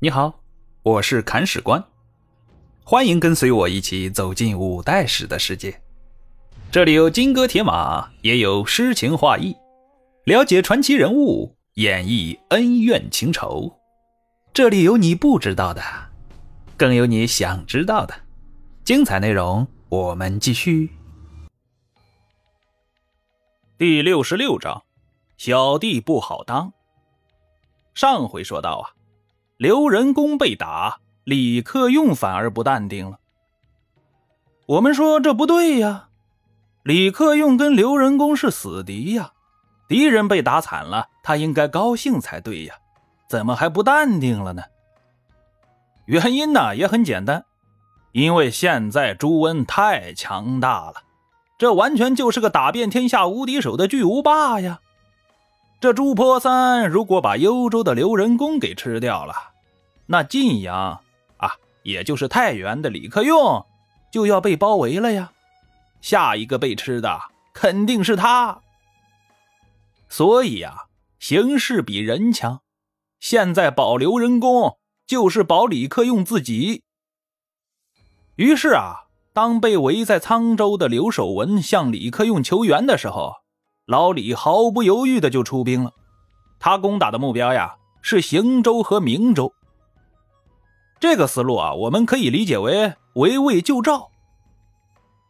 你好，我是砍史官，欢迎跟随我一起走进五代史的世界。这里有金戈铁马，也有诗情画意，了解传奇人物，演绎恩怨情仇。这里有你不知道的，更有你想知道的。精彩内容，我们继续。第六十六章，小弟不好当。上回说到啊。刘仁恭被打，李克用反而不淡定了。我们说这不对呀，李克用跟刘仁恭是死敌呀，敌人被打惨了，他应该高兴才对呀，怎么还不淡定了呢？原因呢也很简单，因为现在朱温太强大了，这完全就是个打遍天下无敌手的巨无霸呀。这朱坡三如果把幽州的刘仁恭给吃掉了，那晋阳啊，也就是太原的李克用，就要被包围了呀。下一个被吃的肯定是他。所以啊，形势比人强。现在保刘仁恭，就是保李克用自己。于是啊，当被围在沧州的刘守文向李克用求援的时候。老李毫不犹豫的就出兵了，他攻打的目标呀是邢州和明州。这个思路啊，我们可以理解为围魏救赵。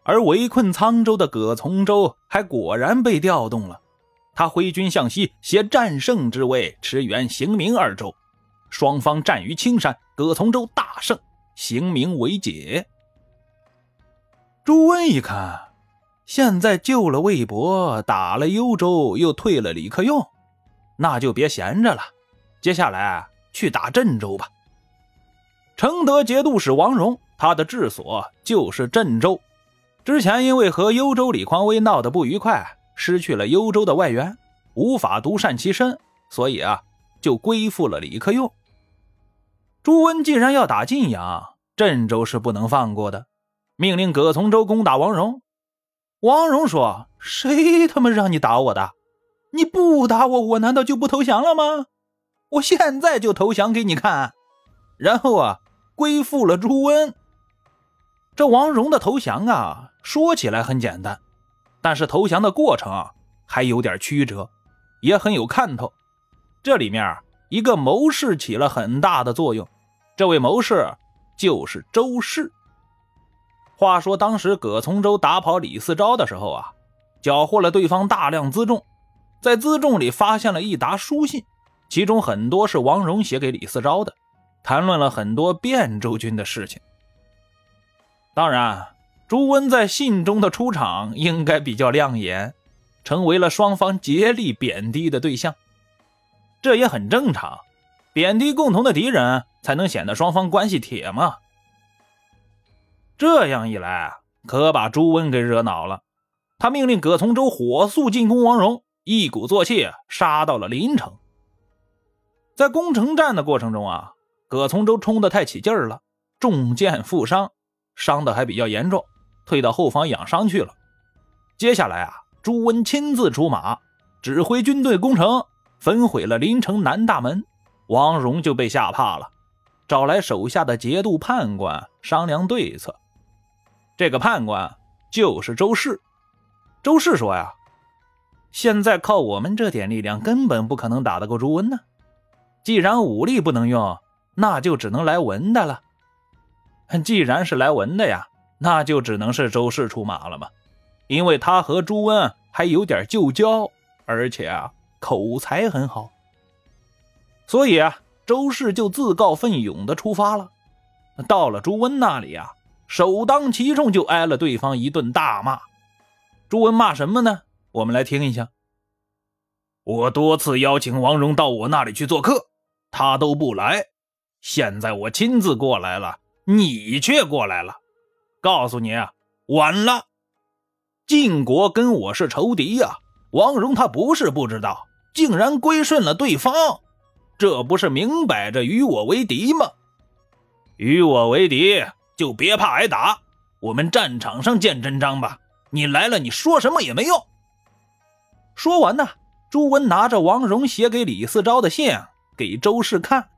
而围困沧州的葛从周还果然被调动了，他挥军向西，携战胜之威驰援邢明二州。双方战于青山，葛从周大胜，邢明为解。朱温一看。现在救了魏博，打了幽州，又退了李克用，那就别闲着了。接下来去打郑州吧。承德节度使王荣，他的治所就是郑州。之前因为和幽州李匡威闹得不愉快，失去了幽州的外援，无法独善其身，所以啊，就归附了李克用。朱温既然要打晋阳，郑州是不能放过的，命令葛从周攻打王荣。王荣说：“谁他妈让你打我的？你不打我，我难道就不投降了吗？我现在就投降给你看。”然后啊，归附了朱温。这王荣的投降啊，说起来很简单，但是投降的过程啊，还有点曲折，也很有看头。这里面一个谋士起了很大的作用，这位谋士就是周氏。话说当时葛从周打跑李嗣昭的时候啊，缴获了对方大量辎重，在辎重里发现了一沓书信，其中很多是王荣写给李嗣昭的，谈论了很多汴州军的事情。当然，朱温在信中的出场应该比较亮眼，成为了双方竭力贬低的对象。这也很正常，贬低共同的敌人，才能显得双方关系铁嘛。这样一来，可把朱温给惹恼了。他命令葛从周火速进攻王荣，一鼓作气杀到了临城。在攻城战的过程中啊，葛从周冲得太起劲儿了，中箭负伤，伤的还比较严重，退到后方养伤去了。接下来啊，朱温亲自出马，指挥军队攻城，焚毁了临城南大门，王荣就被吓怕了，找来手下的节度判官商量对策。这个判官就是周氏。周氏说呀：“现在靠我们这点力量，根本不可能打得过朱温呢。既然武力不能用，那就只能来文的了。既然是来文的呀，那就只能是周氏出马了嘛，因为他和朱温还有点旧交，而且啊口才很好。所以啊，周氏就自告奋勇的出发了。到了朱温那里啊。”首当其冲就挨了对方一顿大骂。朱文骂什么呢？我们来听一下。我多次邀请王荣到我那里去做客，他都不来。现在我亲自过来了，你却过来了。告诉你啊，晚了。晋国跟我是仇敌呀。王荣他不是不知道，竟然归顺了对方，这不是明摆着与我为敌吗？与我为敌。就别怕挨打，我们战场上见真章吧。你来了，你说什么也没用。说完呢，朱温拿着王荣写给李嗣昭的信给周氏看。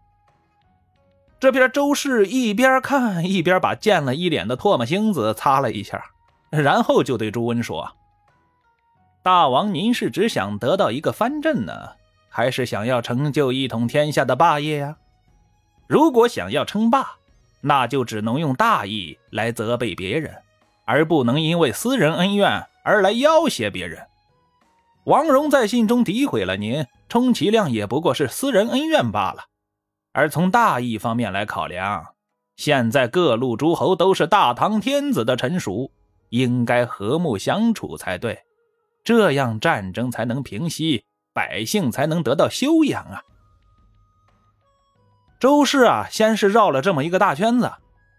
这边周氏一边看一边把溅了一脸的唾沫星子擦了一下，然后就对朱温说：“大王，您是只想得到一个藩镇呢，还是想要成就一统天下的霸业呀？如果想要称霸，那就只能用大义来责备别人，而不能因为私人恩怨而来要挟别人。王戎在信中诋毁了您，充其量也不过是私人恩怨罢了。”而从大义方面来考量，现在各路诸侯都是大唐天子的臣属，应该和睦相处才对，这样战争才能平息，百姓才能得到休养啊。周氏啊，先是绕了这么一个大圈子，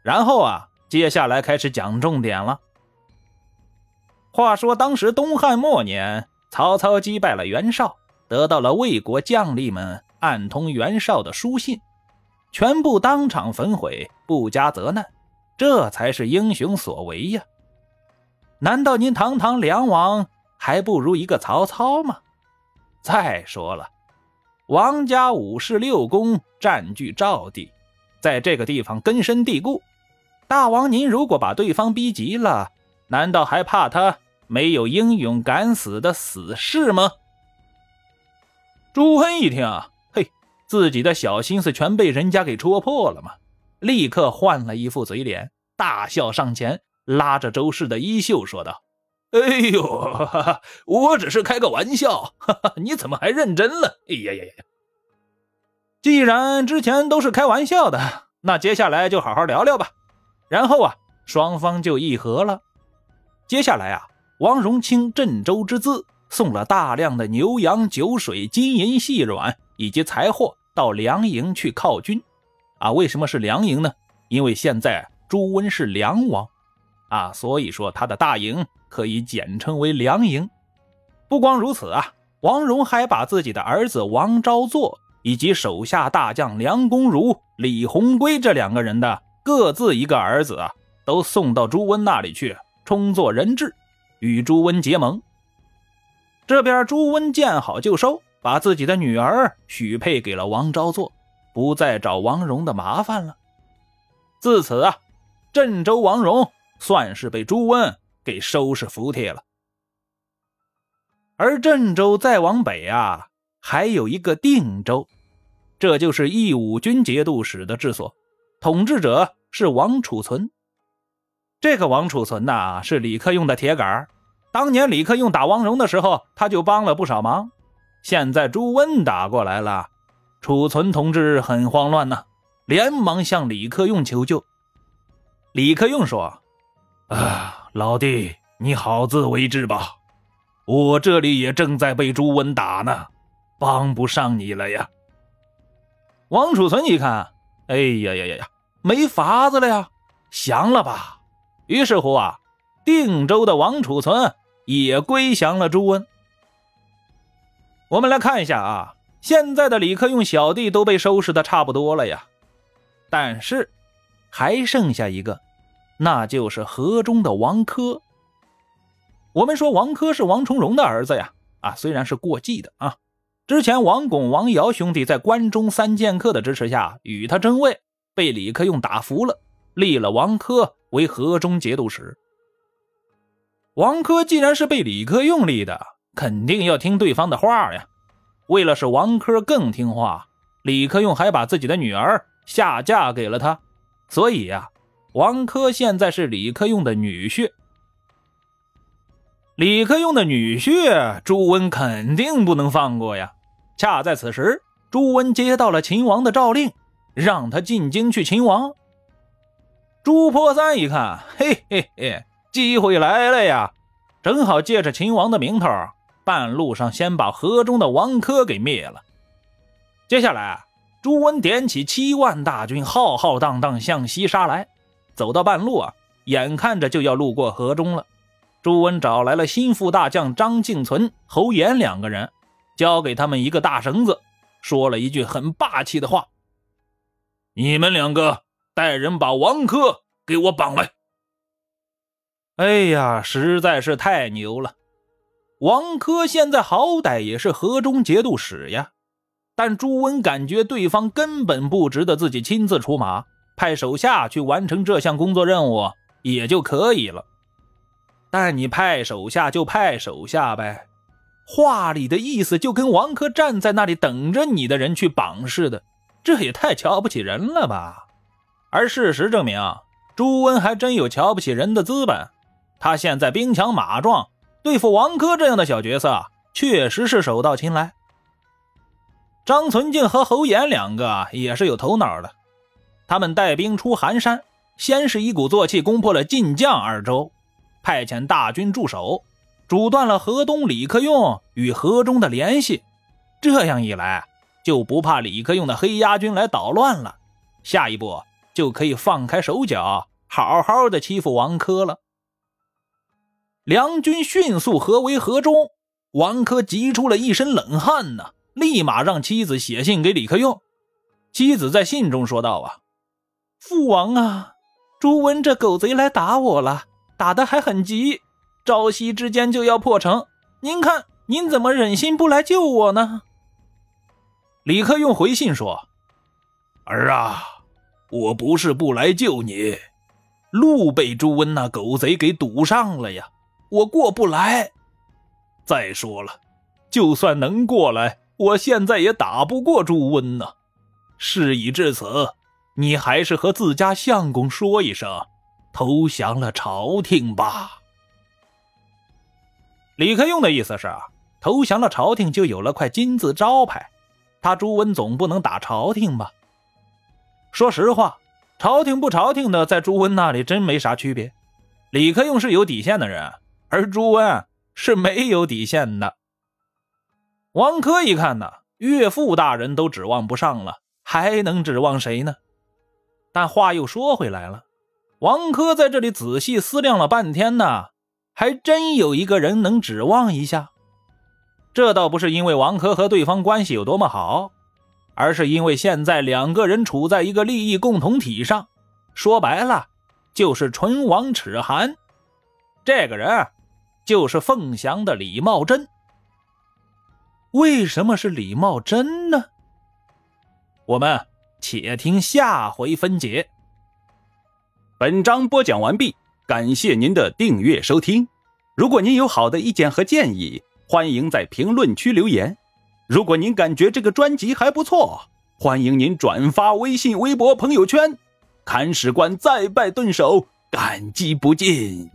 然后啊，接下来开始讲重点了。话说当时东汉末年，曹操击败了袁绍，得到了魏国将领们。暗通袁绍的书信，全部当场焚毁，不加责难，这才是英雄所为呀！难道您堂堂梁王还不如一个曹操吗？再说了，王家五世六公占据赵地，在这个地方根深蒂固，大王您如果把对方逼急了，难道还怕他没有英勇敢死的死士吗？朱温一听啊。嘿自己的小心思全被人家给戳破了吗？立刻换了一副嘴脸，大笑上前，拉着周氏的衣袖说道：“哎呦，哈哈，我只是开个玩笑，哈哈，你怎么还认真了？哎呀呀呀！既然之前都是开玩笑的，那接下来就好好聊聊吧。”然后啊，双方就议和了。接下来啊，王荣清郑州之资，送了大量的牛羊酒水、金银细软以及财货。到梁营去犒军，啊，为什么是梁营呢？因为现在朱温是梁王，啊，所以说他的大营可以简称为梁营。不光如此啊，王荣还把自己的儿子王昭祚以及手下大将梁公儒、李鸿规这两个人的各自一个儿子啊，都送到朱温那里去充作人质，与朱温结盟。这边朱温见好就收。把自己的女儿许配给了王昭祚，不再找王荣的麻烦了。自此啊，郑州王荣算是被朱温给收拾服帖了。而郑州再往北啊，还有一个定州，这就是义武军节度使的治所，统治者是王储存。这个王储存呐，是李克用的铁杆当年李克用打王荣的时候，他就帮了不少忙。现在朱温打过来了，储存同志很慌乱呐，连忙向李克用求救。李克用说：“啊，老弟，你好自为之吧，我这里也正在被朱温打呢，帮不上你了呀。”王储存一看，哎呀呀呀呀，没法子了呀，降了吧。于是乎啊，定州的王储存也归降了朱温。我们来看一下啊，现在的李克用小弟都被收拾的差不多了呀，但是还剩下一个，那就是河中的王珂。我们说王珂是王重荣的儿子呀，啊，虽然是过继的啊，之前王巩、王瑶兄弟在关中三剑客的支持下与他争位，被李克用打服了，立了王珂为河中节度使。王珂既然是被李克用立的。肯定要听对方的话呀！为了使王珂更听话，李克用还把自己的女儿下嫁给了他。所以呀，王珂现在是李克用的女婿。李克用的女婿，朱温肯定不能放过呀！恰在此时，朱温接到了秦王的诏令，让他进京去秦王。朱坡三一看，嘿嘿嘿，机会来了呀！正好借着秦王的名头。半路上，先把河中的王珂给灭了。接下来，朱温点起七万大军，浩浩荡荡向西杀来。走到半路啊，眼看着就要路过河中了。朱温找来了心腹大将张敬存、侯延两个人，交给他们一个大绳子，说了一句很霸气的话：“你们两个带人把王珂给我绑来。”哎呀，实在是太牛了！王珂现在好歹也是河中节度使呀，但朱温感觉对方根本不值得自己亲自出马，派手下去完成这项工作任务也就可以了。但你派手下就派手下呗，话里的意思就跟王珂站在那里等着你的人去绑似的，这也太瞧不起人了吧？而事实证明，朱温还真有瞧不起人的资本。他现在兵强马壮，对付王珂这样的小角色，确实是手到擒来。张存敬和侯岩两个也是有头脑的，他们带兵出寒山，先是一鼓作气攻破了晋绛二州。派遣大军驻守，阻断了河东李克用与河中的联系。这样一来，就不怕李克用的黑鸭军来捣乱了。下一步就可以放开手脚，好好的欺负王珂了。梁军迅速合围河中，王珂急出了一身冷汗呢，立马让妻子写信给李克用。妻子在信中说道：“啊，父王啊，朱温这狗贼来打我了。”打的还很急，朝夕之间就要破城。您看，您怎么忍心不来救我呢？李克用回信说：“儿啊，我不是不来救你，路被朱温那狗贼给堵上了呀，我过不来。再说了，就算能过来，我现在也打不过朱温呢。事已至此，你还是和自家相公说一声。”投降了朝廷吧。李克用的意思是啊，投降了朝廷就有了块金字招牌，他朱温总不能打朝廷吧？说实话，朝廷不朝廷的，在朱温那里真没啥区别。李克用是有底线的人，而朱温是没有底线的。王珂一看呢，岳父大人都指望不上了，还能指望谁呢？但话又说回来了。王珂在这里仔细思量了半天呢，还真有一个人能指望一下。这倒不是因为王珂和对方关系有多么好，而是因为现在两个人处在一个利益共同体上。说白了，就是唇亡齿寒。这个人就是凤翔的李茂贞。为什么是李茂贞呢？我们且听下回分解。本章播讲完毕，感谢您的订阅收听。如果您有好的意见和建议，欢迎在评论区留言。如果您感觉这个专辑还不错，欢迎您转发微信、微博、朋友圈。看史官再拜顿首，感激不尽。